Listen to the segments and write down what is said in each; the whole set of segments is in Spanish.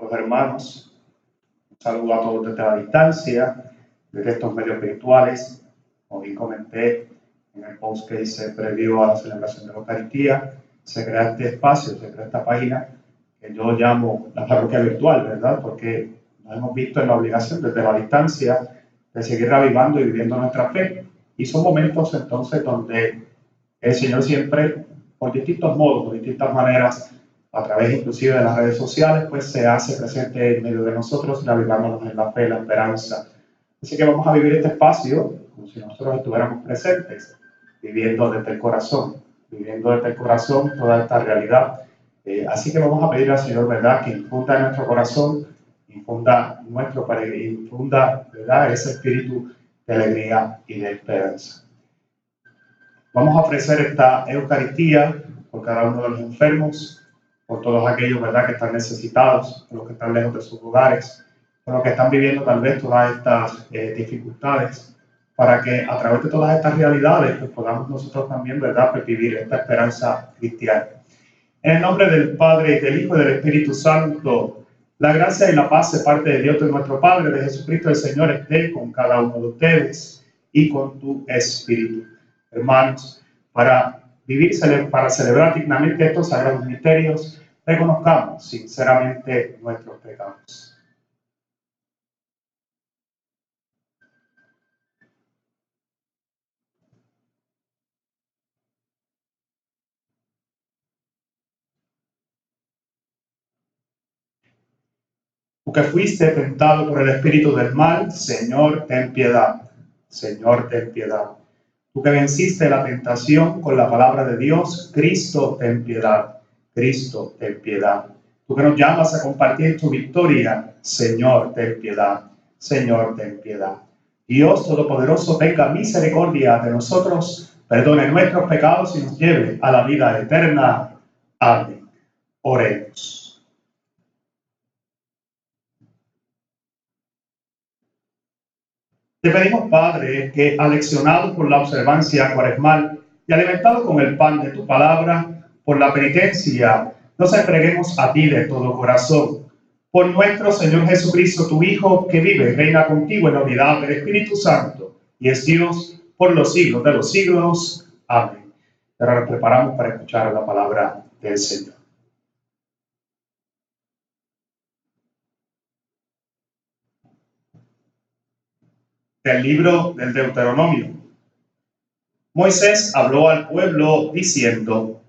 los hermanos. Un saludo a todos desde la distancia, desde estos medios virtuales. Como bien comenté en el post que hice previo a la celebración de la Eucaristía, se crea este espacio, se crea esta página que yo llamo la parroquia virtual, ¿verdad? Porque nos hemos visto en la obligación desde la distancia de seguir revivando y viviendo nuestra fe. Y son momentos entonces donde el Señor siempre, por distintos modos, por distintas maneras, a través inclusive de las redes sociales, pues se hace presente en medio de nosotros, navegándonos en la fe, la esperanza. Así que vamos a vivir este espacio como si nosotros estuviéramos presentes, viviendo desde el corazón, viviendo desde el corazón toda esta realidad. Eh, así que vamos a pedir al Señor, ¿verdad?, que infunda en nuestro corazón, infunda nuestro, infunda, ¿verdad?, ese espíritu de alegría y de esperanza. Vamos a ofrecer esta Eucaristía por cada uno de los enfermos, por todos aquellos ¿verdad? que están necesitados, por los que están lejos de sus hogares, por los que están viviendo tal vez todas estas eh, dificultades, para que a través de todas estas realidades pues, podamos nosotros también ¿verdad? Pues, vivir esta esperanza cristiana. En el nombre del Padre, del Hijo y del Espíritu Santo, la gracia y la paz de parte de Dios, de nuestro Padre, de Jesucristo el Señor, esté con cada uno de ustedes y con tu espíritu. Hermanos, para vivir, para celebrar dignamente estos sagrados misterios, reconozcamos sinceramente nuestros pecados. Que fuiste tentado por el espíritu del mal, Señor, ten piedad. Señor, ten piedad. Tú que venciste la tentación con la palabra de Dios, Cristo, ten piedad. Cristo, ten piedad. Tú que nos llamas a compartir tu victoria, Señor, ten piedad. Señor, ten piedad. Dios Todopoderoso, tenga misericordia de nosotros, perdone nuestros pecados y nos lleve a la vida eterna. Amén. Oremos. Te pedimos, Padre, que aleccionado por la observancia cuaresmal y alimentado con el pan de tu palabra, por la penitencia, nos entreguemos a ti de todo corazón. Por nuestro Señor Jesucristo, tu Hijo, que vive y reina contigo en la unidad del Espíritu Santo, y es Dios por los siglos de los siglos. Amén. Ahora nos preparamos para escuchar la palabra del Señor. Del libro del Deuteronomio. Moisés habló al pueblo diciendo,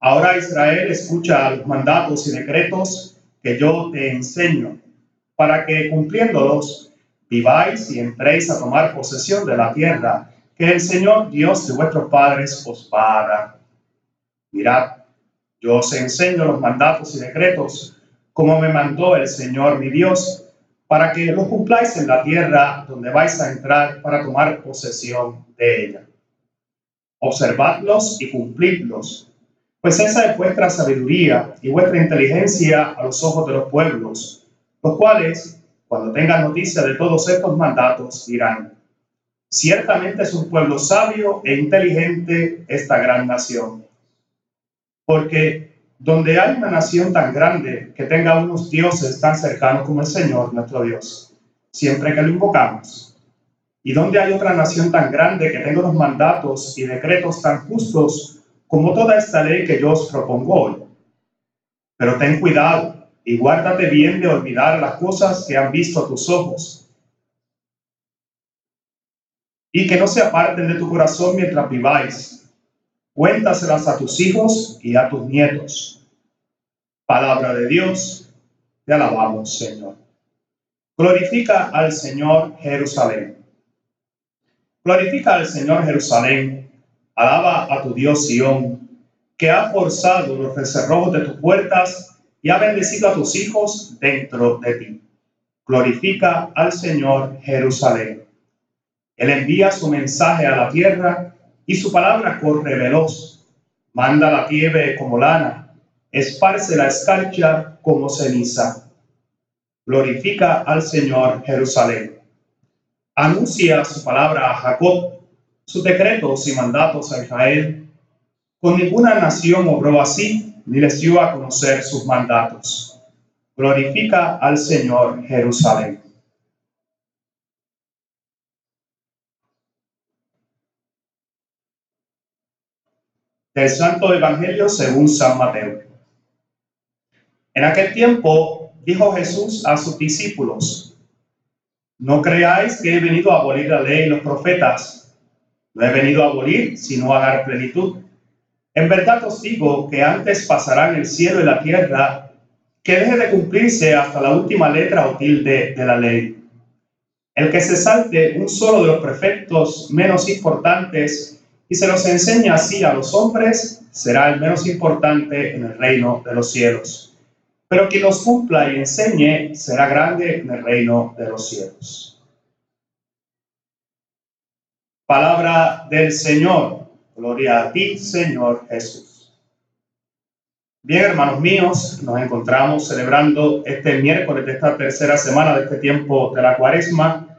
Ahora Israel escucha los mandatos y decretos que yo te enseño, para que cumpliéndolos viváis y entréis a tomar posesión de la tierra que el Señor Dios de vuestros padres os va a dar. Mirad, yo os enseño los mandatos y decretos como me mandó el Señor mi Dios para que lo cumpláis en la tierra donde vais a entrar para tomar posesión de ella. Observadlos y cumplidlos, pues esa es vuestra sabiduría y vuestra inteligencia a los ojos de los pueblos, los cuales, cuando tengan noticia de todos estos mandatos, dirán, ciertamente es un pueblo sabio e inteligente esta gran nación. Porque donde hay una nación tan grande que tenga unos dioses tan cercanos como el Señor nuestro Dios, siempre que lo invocamos, y donde hay otra nación tan grande que tenga unos mandatos y decretos tan justos como toda esta ley que yo os propongo hoy. Pero ten cuidado y guárdate bien de olvidar las cosas que han visto tus ojos y que no se aparten de tu corazón mientras viváis Cuéntaselas a tus hijos y a tus nietos. Palabra de Dios, te alabamos, Señor. Glorifica al Señor Jerusalén. Glorifica al Señor Jerusalén. Alaba a tu Dios Sión, que ha forzado los cerrojos de tus puertas y ha bendecido a tus hijos dentro de ti. Glorifica al Señor Jerusalén. Él envía su mensaje a la tierra y su palabra corre veloz. Manda la nieve como lana, esparce la escarcha como ceniza. Glorifica al Señor Jerusalén. Anuncia su palabra a Jacob, sus decretos y mandatos a Israel. Con ninguna nación obró así, ni les dio a conocer sus mandatos. Glorifica al Señor Jerusalén. Del Santo Evangelio según San Mateo. En aquel tiempo dijo Jesús a sus discípulos, no creáis que he venido a abolir la ley y los profetas. No he venido a abolir, sino a dar plenitud. En verdad os digo que antes pasarán el cielo y la tierra que deje de cumplirse hasta la última letra o tilde de la ley. El que se salte un solo de los prefectos menos importantes y se los enseña así a los hombres, será el menos importante en el reino de los cielos. Pero quien los cumpla y enseñe será grande en el reino de los cielos. Palabra del Señor. Gloria a ti, Señor Jesús. Bien, hermanos míos, nos encontramos celebrando este miércoles de esta tercera semana de este tiempo de la cuaresma.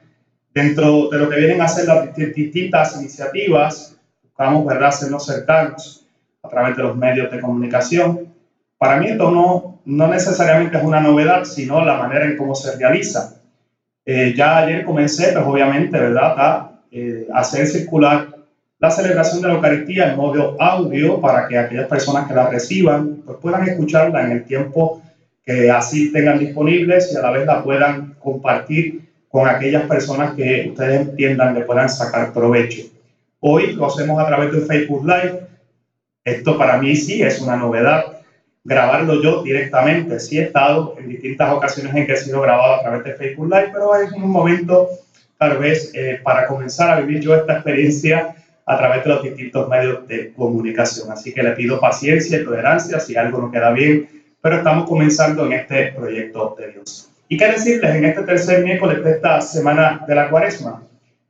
Dentro de lo que vienen a ser las distintas iniciativas, buscamos, ¿verdad?, hacernos cercanos a través de los medios de comunicación. Para mí esto no, no necesariamente es una novedad, sino la manera en cómo se realiza. Eh, ya ayer comencé, pues obviamente, ¿verdad?, a eh, hacer circular la celebración de la Eucaristía en modo audio para que aquellas personas que la reciban pues puedan escucharla en el tiempo que así tengan disponibles y a la vez la puedan compartir con aquellas personas que ustedes entiendan que puedan sacar provecho. Hoy lo hacemos a través de Facebook Live. Esto para mí sí es una novedad. Grabarlo yo directamente. Sí he estado en distintas ocasiones en que he sido grabado a través de Facebook Live, pero es un momento tal vez eh, para comenzar a vivir yo esta experiencia a través de los distintos medios de comunicación. Así que le pido paciencia y tolerancia si algo no queda bien, pero estamos comenzando en este proyecto de Dios. ¿Y qué decirles en este tercer miércoles de esta semana de la cuaresma?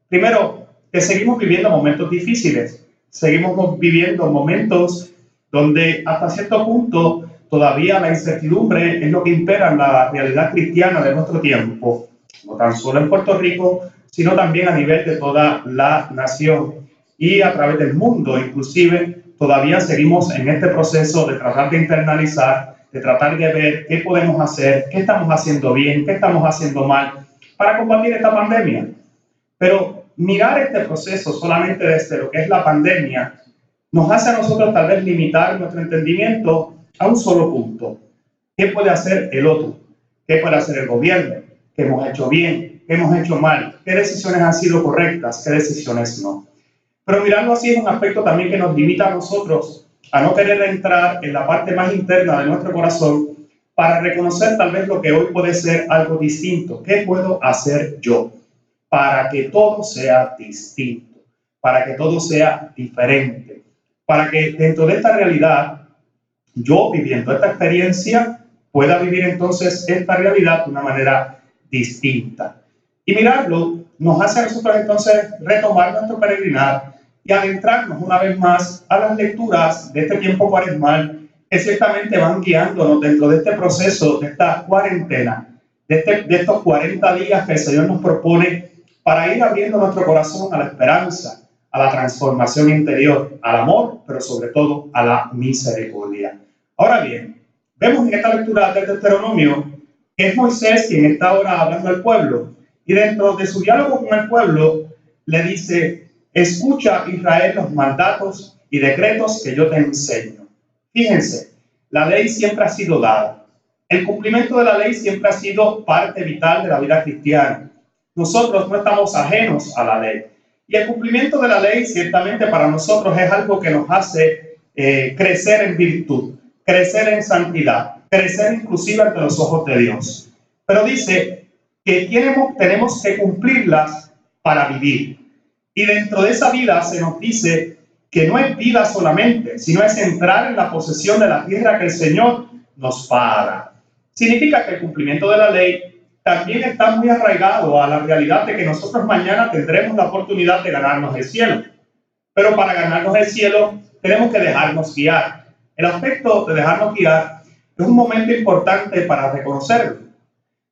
Primero, que seguimos viviendo momentos difíciles, seguimos viviendo momentos donde hasta cierto punto todavía la incertidumbre es lo que impera en la realidad cristiana de nuestro tiempo, no tan solo en Puerto Rico, sino también a nivel de toda la nación y a través del mundo. Inclusive todavía seguimos en este proceso de tratar de internalizar, de tratar de ver qué podemos hacer, qué estamos haciendo bien, qué estamos haciendo mal para combatir esta pandemia. Pero mirar este proceso solamente desde lo que es la pandemia nos hace a nosotros tal vez limitar nuestro entendimiento a un solo punto. ¿Qué puede hacer el otro? ¿Qué puede hacer el gobierno? ¿Qué hemos hecho bien? ¿Qué hemos hecho mal? ¿Qué decisiones han sido correctas? ¿Qué decisiones no? Pero mirarlo así es un aspecto también que nos limita a nosotros a no querer entrar en la parte más interna de nuestro corazón para reconocer tal vez lo que hoy puede ser algo distinto. ¿Qué puedo hacer yo para que todo sea distinto? Para que todo sea diferente. Para que dentro de esta realidad, yo viviendo esta experiencia, pueda vivir entonces esta realidad de una manera distinta. Y mirarlo nos hace a nosotros entonces retomar nuestro peregrinar y adentrarnos una vez más a las lecturas de este tiempo cuaresmal que ciertamente van guiándonos dentro de este proceso, de esta cuarentena, de, este, de estos 40 días que el Señor nos propone para ir abriendo nuestro corazón a la esperanza, a la transformación interior, al amor, pero sobre todo a la misericordia. Ahora bien, vemos en esta lectura del Deuteronomio que es Moisés quien está ahora hablando al pueblo y dentro de su diálogo con el pueblo, le dice, escucha Israel los mandatos y decretos que yo te enseño. Fíjense, la ley siempre ha sido dada. El cumplimiento de la ley siempre ha sido parte vital de la vida cristiana. Nosotros no estamos ajenos a la ley. Y el cumplimiento de la ley ciertamente para nosotros es algo que nos hace eh, crecer en virtud, crecer en santidad, crecer inclusive ante los ojos de Dios. Pero dice, que tenemos, tenemos que cumplirlas para vivir. Y dentro de esa vida se nos dice que no es vida solamente, sino es entrar en la posesión de la tierra que el Señor nos paga. Significa que el cumplimiento de la ley también está muy arraigado a la realidad de que nosotros mañana tendremos la oportunidad de ganarnos el cielo. Pero para ganarnos el cielo tenemos que dejarnos guiar. El aspecto de dejarnos guiar es un momento importante para reconocerlo.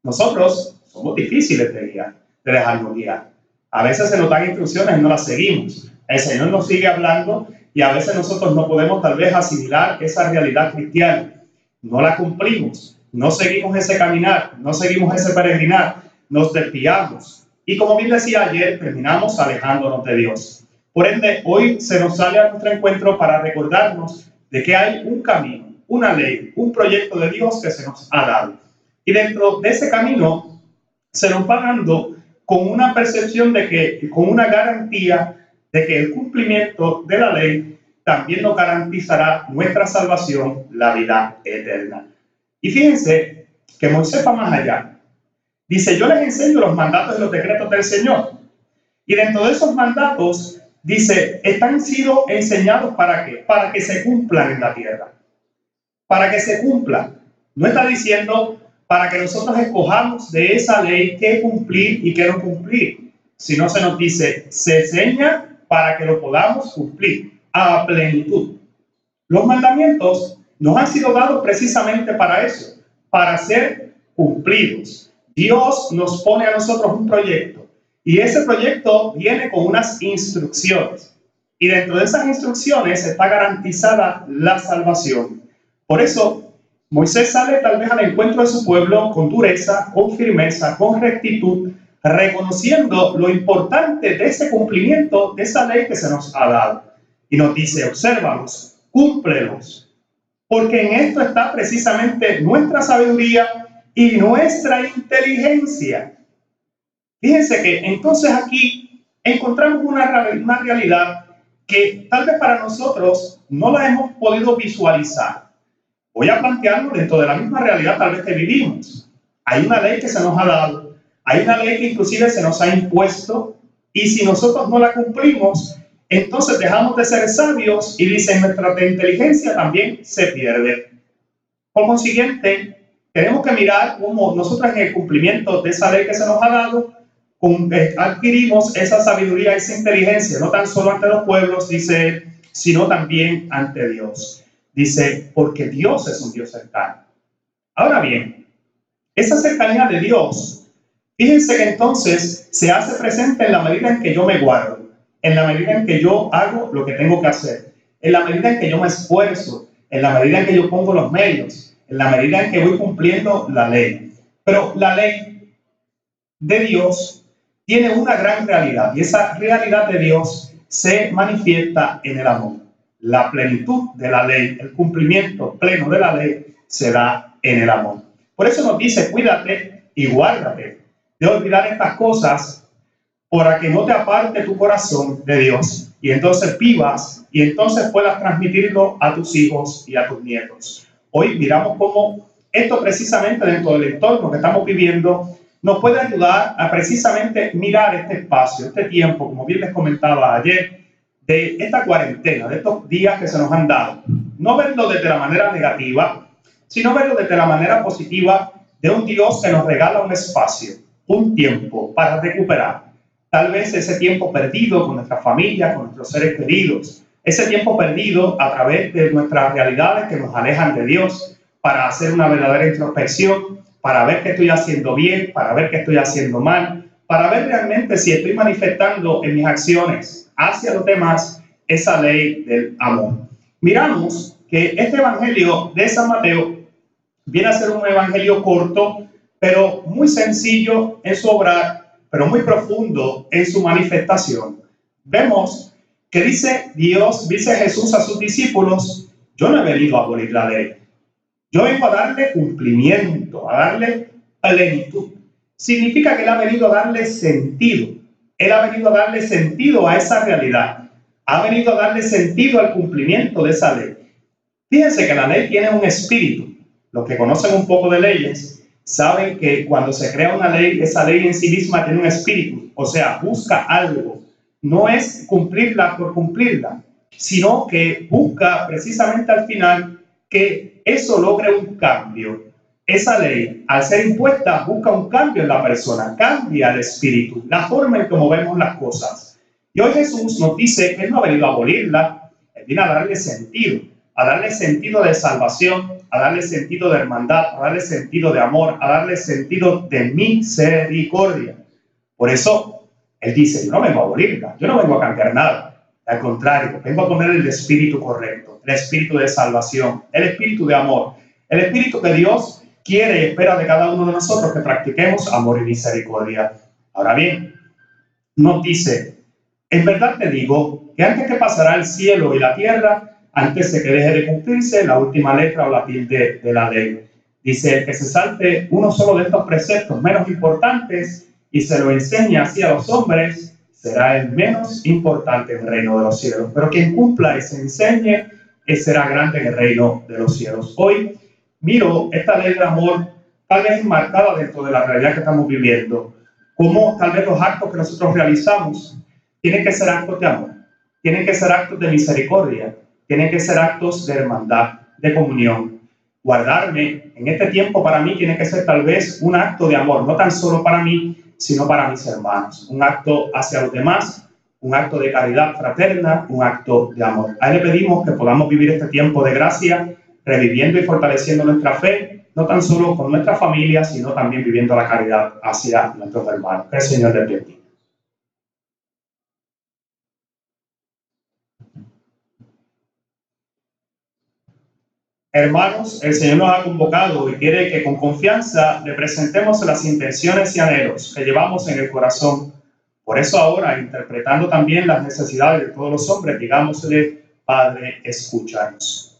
Nosotros somos difíciles de guiar, de dejarnos guiar. A veces se nos dan instrucciones y no las seguimos. El Señor nos sigue hablando y a veces nosotros no podemos tal vez asimilar esa realidad cristiana. No la cumplimos. No seguimos ese caminar, no seguimos ese peregrinar, nos desviamos. Y como bien decía ayer, terminamos alejándonos de Dios. Por ende, hoy se nos sale a nuestro encuentro para recordarnos de que hay un camino, una ley, un proyecto de Dios que se nos ha dado. Y dentro de ese camino se nos va dando con una percepción de que, con una garantía de que el cumplimiento de la ley también nos garantizará nuestra salvación, la vida eterna. Y fíjense que Moisés va más allá. Dice, yo les enseño los mandatos y los decretos del Señor. Y dentro de esos mandatos, dice, están sido enseñados para qué? Para que se cumplan en la tierra. Para que se cumplan. No está diciendo para que nosotros escojamos de esa ley qué cumplir y qué no cumplir. Sino se nos dice, se enseña para que lo podamos cumplir a plenitud. Los mandamientos nos han sido dados precisamente para eso, para ser cumplidos. Dios nos pone a nosotros un proyecto y ese proyecto viene con unas instrucciones. Y dentro de esas instrucciones está garantizada la salvación. Por eso, Moisés sale tal vez al encuentro de su pueblo con dureza, con firmeza, con rectitud, reconociendo lo importante de ese cumplimiento de esa ley que se nos ha dado. Y nos dice, obsérvalos, cúmplelos, porque en esto está precisamente nuestra sabiduría y nuestra inteligencia. Fíjense que entonces aquí encontramos una, una realidad que tal vez para nosotros no la hemos podido visualizar. Voy a plantearlo dentro de la misma realidad tal vez que vivimos. Hay una ley que se nos ha dado, hay una ley que inclusive se nos ha impuesto y si nosotros no la cumplimos, entonces dejamos de ser sabios y dicen nuestra inteligencia también se pierde. Por consiguiente, tenemos que mirar cómo nosotros en el cumplimiento de esa ley que se nos ha dado, eh, adquirimos esa sabiduría, esa inteligencia, no tan solo ante los pueblos, dice, sino también ante Dios. Dice, porque Dios es un Dios cercano. Ahora bien, esa cercanía de Dios, fíjense que entonces se hace presente en la medida en que yo me guardo en la medida en que yo hago lo que tengo que hacer, en la medida en que yo me esfuerzo, en la medida en que yo pongo los medios, en la medida en que voy cumpliendo la ley. Pero la ley de Dios tiene una gran realidad y esa realidad de Dios se manifiesta en el amor. La plenitud de la ley, el cumplimiento pleno de la ley se da en el amor. Por eso nos dice, cuídate y guárdate de olvidar estas cosas para que no te aparte tu corazón de Dios y entonces vivas y entonces puedas transmitirlo a tus hijos y a tus nietos. Hoy miramos cómo esto precisamente dentro del entorno que estamos viviendo nos puede ayudar a precisamente mirar este espacio, este tiempo, como bien les comentaba ayer, de esta cuarentena, de estos días que se nos han dado. No verlo desde la manera negativa, sino verlo desde la manera positiva de un Dios que nos regala un espacio, un tiempo para recuperar, tal vez ese tiempo perdido con nuestra familia, con nuestros seres queridos, ese tiempo perdido a través de nuestras realidades que nos alejan de Dios, para hacer una verdadera introspección, para ver qué estoy haciendo bien, para ver qué estoy haciendo mal, para ver realmente si estoy manifestando en mis acciones hacia los demás esa ley del amor. Miramos que este Evangelio de San Mateo viene a ser un Evangelio corto, pero muy sencillo en su obrar pero muy profundo en su manifestación. Vemos que dice Dios, dice Jesús a sus discípulos, yo no he venido a abolir la ley, yo vengo a darle cumplimiento, a darle plenitud. Significa que Él ha venido a darle sentido, Él ha venido a darle sentido a esa realidad, ha venido a darle sentido al cumplimiento de esa ley. Fíjense que la ley tiene un espíritu. Los que conocen un poco de leyes saben que cuando se crea una ley, esa ley en sí misma tiene un espíritu, o sea, busca algo. No es cumplirla por cumplirla, sino que busca precisamente al final que eso logre un cambio. Esa ley, al ser impuesta, busca un cambio en la persona, cambia el espíritu, la forma en cómo vemos las cosas. Y hoy Jesús nos dice que Él no ha venido a abolirla, Él viene a darle sentido, a darle sentido de salvación, a darle sentido de hermandad, a darle sentido de amor, a darle sentido de misericordia. Por eso, Él dice, yo no vengo a abolirla, yo no vengo a cambiar nada. Al contrario, vengo a poner el espíritu correcto, el espíritu de salvación, el espíritu de amor, el espíritu que Dios quiere, espera de cada uno de nosotros que practiquemos amor y misericordia. Ahora bien, nos dice, en verdad te digo que antes que pasará el cielo y la tierra, antes de que deje de cumplirse la última letra o la tilde de la ley. Dice, el que se salte uno solo de estos preceptos menos importantes y se lo enseña así a los hombres, será el menos importante en el reino de los cielos. Pero quien cumpla y se enseñe, será grande en el reino de los cielos. Hoy miro esta ley de amor tal vez enmarcada dentro de la realidad que estamos viviendo. Como tal vez los actos que nosotros realizamos tienen que ser actos de amor, tienen que ser actos de misericordia, tienen que ser actos de hermandad, de comunión. Guardarme en este tiempo para mí tiene que ser tal vez un acto de amor, no tan solo para mí, sino para mis hermanos. Un acto hacia los demás, un acto de caridad fraterna, un acto de amor. A Él le pedimos que podamos vivir este tiempo de gracia, reviviendo y fortaleciendo nuestra fe, no tan solo con nuestra familia, sino también viviendo la caridad hacia nuestros hermanos. Que el Señor le bendiga. Hermanos, el Señor nos ha convocado y quiere que con confianza le presentemos las intenciones y anhelos que llevamos en el corazón. Por eso ahora, interpretando también las necesidades de todos los hombres, digámosle, Padre, escúchanos.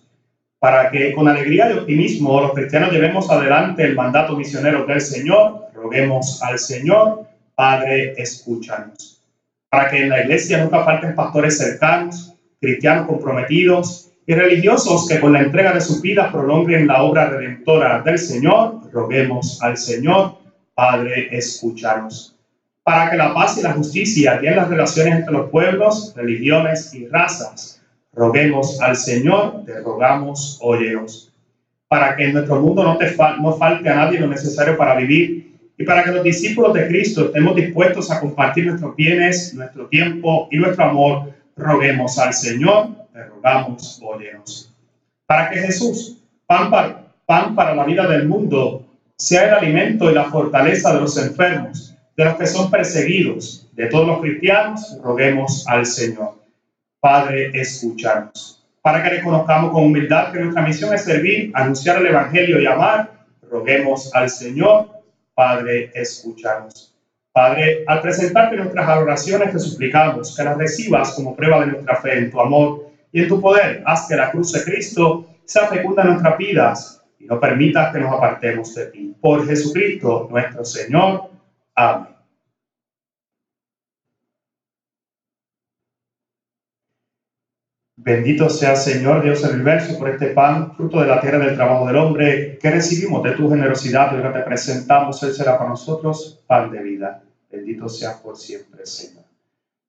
Para que con alegría y optimismo los cristianos llevemos adelante el mandato misionero del Señor, roguemos al Señor, Padre, escúchanos. Para que en la iglesia nunca falten pastores cercanos, cristianos comprometidos, y religiosos que con la entrega de sus vidas prolonguen la obra redentora del Señor, roguemos al Señor, Padre, escuchanos. Para que la paz y la justicia y en las relaciones entre los pueblos, religiones y razas, roguemos al Señor, te rogamos, óyenos. Para que en nuestro mundo no, te no falte a nadie lo necesario para vivir y para que los discípulos de Cristo estemos dispuestos a compartir nuestros bienes, nuestro tiempo y nuestro amor, roguemos al Señor, te rogamos, óyenos. Para que Jesús, pan para, la vida del mundo, sea el alimento y la fortaleza de los enfermos, de los que son perseguidos, de todos los cristianos, roguemos al Señor. Padre, escuchanos. Para que reconozcamos con humildad que nuestra misión es servir, anunciar el Evangelio y amar, roguemos al Señor. Padre, escuchanos. Padre, al presentarte nuestras oraciones te suplicamos que las recibas como prueba de nuestra fe en tu amor y en tu poder haz que la cruz de Cristo sea fecunda en nuestras vidas y no permitas que nos apartemos de ti. Por Jesucristo nuestro Señor. Amén. Bendito sea Señor Dios del universo por este pan, fruto de la tierra del trabajo del hombre, que recibimos de tu generosidad y ahora te presentamos. Él será para nosotros pan de vida. Bendito sea por siempre, Señor.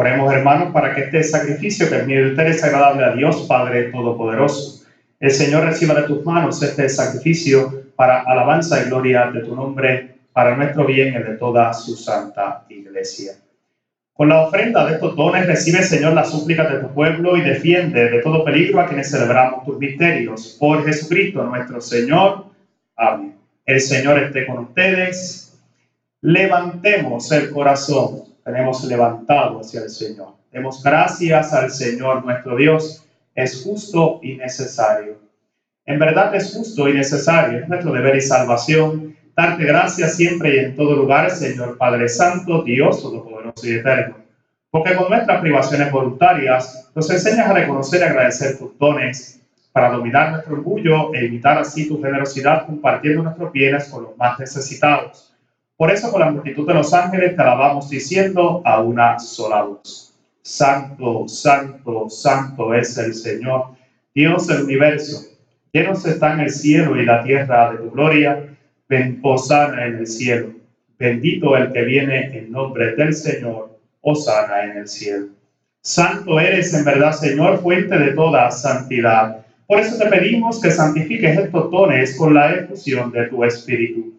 Oremos, hermanos, para que este sacrificio que es mío es agradable a Dios Padre Todopoderoso. El Señor reciba de tus manos este sacrificio para alabanza y gloria de tu nombre, para nuestro bien y de toda su santa iglesia. Con la ofrenda de estos dones recibe, Señor, las súplicas de tu pueblo y defiende de todo peligro a quienes celebramos tus misterios. Por Jesucristo nuestro Señor. Amén. El Señor esté con ustedes. Levantemos el corazón tenemos levantado hacia el Señor. Demos gracias al Señor nuestro Dios. Es justo y necesario. En verdad es justo y necesario, es nuestro deber y salvación, darte gracias siempre y en todo lugar, Señor Padre Santo, Dios Todopoderoso y Eterno. Porque con nuestras privaciones voluntarias nos enseñas a reconocer y agradecer tus dones para dominar nuestro orgullo e imitar así tu generosidad compartiendo nuestros bienes con los más necesitados por eso con la multitud de los ángeles te alabamos diciendo a una sola voz. Santo, santo, santo es el Señor, Dios del universo. Llenos están el cielo y la tierra de tu gloria. Ven, posana en el cielo. Bendito el que viene en nombre del Señor. Osana en el cielo. Santo eres en verdad, Señor, fuente de toda santidad. Por eso te pedimos que santifiques estos dones con la efusión de tu Espíritu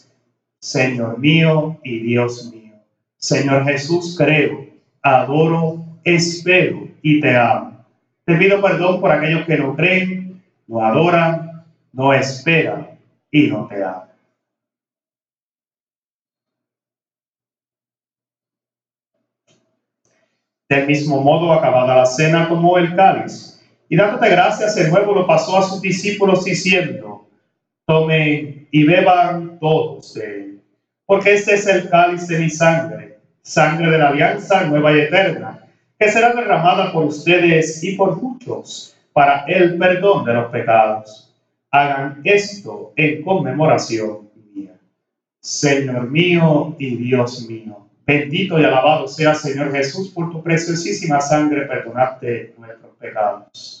Señor mío y Dios mío, Señor Jesús, creo, adoro, espero y te amo. Te pido perdón por aquellos que no creen, no adoran, no esperan y no te aman. Del mismo modo, acabada la cena, tomó el cáliz y dándote gracias, de nuevo lo pasó a sus discípulos diciendo, tomen y beban todos de él, porque este es el cáliz de mi sangre, sangre de la alianza nueva y eterna, que será derramada por ustedes y por muchos para el perdón de los pecados. Hagan esto en conmemoración mía. Señor mío y Dios mío Bendito y alabado sea Señor Jesús por tu preciosísima sangre, perdonarte nuestros pecados.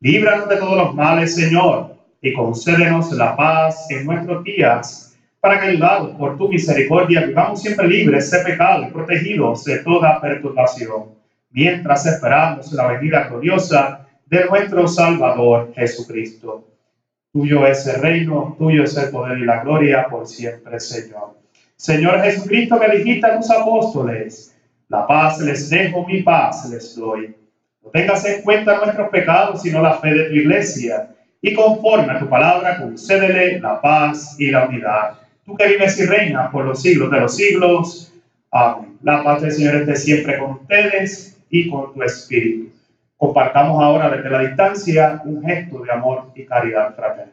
Líbranos de todos los males, Señor, y concédenos la paz en nuestros días para que ayudados por tu misericordia vivamos siempre libres de pecado y protegidos de toda perturbación, mientras esperamos la venida gloriosa de nuestro Salvador Jesucristo. Tuyo es el reino, tuyo es el poder y la gloria por siempre, Señor. Señor Jesucristo, que dijiste a tus apóstoles, la paz les dejo, mi paz les doy. Tengas en cuenta nuestros pecados, sino la fe de tu iglesia, y conforme a tu palabra, concédele la paz y la unidad tú que vives y reinas por los siglos de los siglos. Amén. La paz del Señor esté siempre con ustedes y con tu espíritu. Compartamos ahora desde la distancia un gesto de amor y caridad fraterna.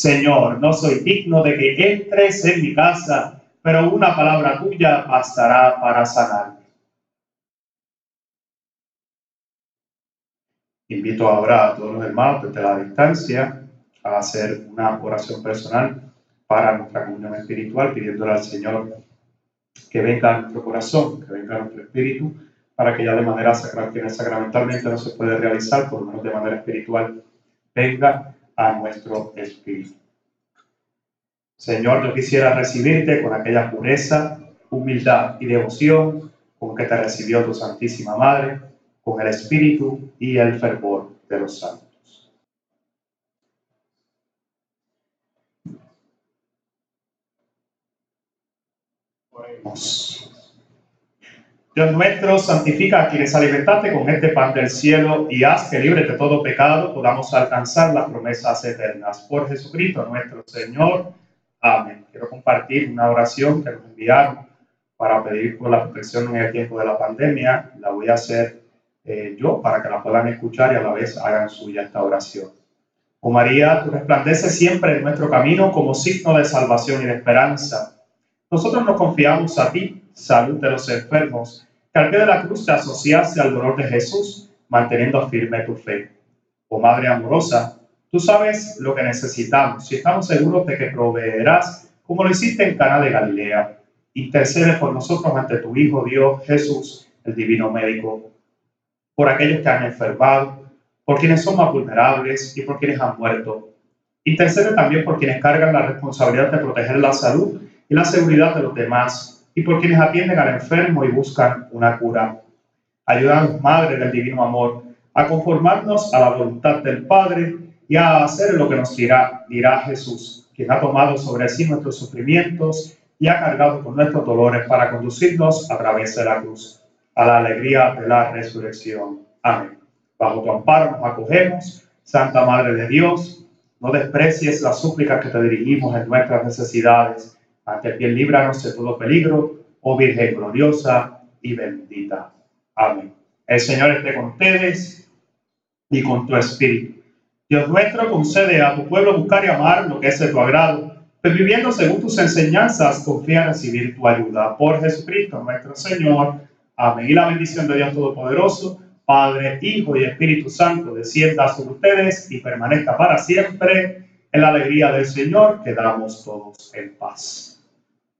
Señor, no soy digno de que entres en mi casa, pero una palabra tuya bastará para sanarme. Invito ahora a todos los hermanos desde la distancia a hacer una oración personal para nuestra comunión espiritual, pidiéndole al Señor que venga a nuestro corazón, que venga a nuestro espíritu, para que ya de manera sacramentalmente no se puede realizar, por lo menos de manera espiritual, venga a nuestro espíritu. Señor, yo quisiera recibirte con aquella pureza, humildad y devoción con que te recibió tu Santísima Madre, con el espíritu y el fervor de los santos. Dios nuestro, santifica a quienes alimentaste con este pan del cielo y haz que libre de todo pecado podamos alcanzar las promesas eternas. Por Jesucristo nuestro Señor. Amén. Quiero compartir una oración que nos enviaron para pedir por la protección en el tiempo de la pandemia. La voy a hacer eh, yo para que la puedan escuchar y a la vez hagan suya esta oración. Oh María, tú resplandeces siempre en nuestro camino como signo de salvación y de esperanza. Nosotros nos confiamos a ti, salud de los enfermos, pie de la cruz te asociaste al dolor de Jesús, manteniendo firme tu fe. Oh Madre amorosa, tú sabes lo que necesitamos y estamos seguros de que proveerás como lo hiciste en Cana de Galilea. Intercede por nosotros ante tu Hijo Dios Jesús, el Divino Médico, por aquellos que han enfermado, por quienes son más vulnerables y por quienes han muerto. Intercede también por quienes cargan la responsabilidad de proteger la salud y la seguridad de los demás, y por quienes atienden al enfermo y buscan una cura. Ayúdanos, Madre del Divino Amor, a conformarnos a la voluntad del Padre y a hacer lo que nos dirá, dirá Jesús, quien ha tomado sobre sí nuestros sufrimientos y ha cargado con nuestros dolores para conducirnos a través de la cruz, a la alegría de la resurrección. Amén. Bajo tu amparo nos acogemos, Santa Madre de Dios, no desprecies las súplicas que te dirigimos en nuestras necesidades ante quien líbranos de todo peligro, oh Virgen gloriosa y bendita. Amén. El Señor esté con ustedes y con tu espíritu. Dios nuestro concede a tu pueblo buscar y amar lo que es de tu agrado, pero viviendo según tus enseñanzas, confía en recibir tu ayuda. Por Jesucristo nuestro Señor. Amén. Y la bendición de Dios Todopoderoso, Padre, Hijo y Espíritu Santo, descienda sobre ustedes y permanezca para siempre en la alegría del Señor, quedamos todos en paz.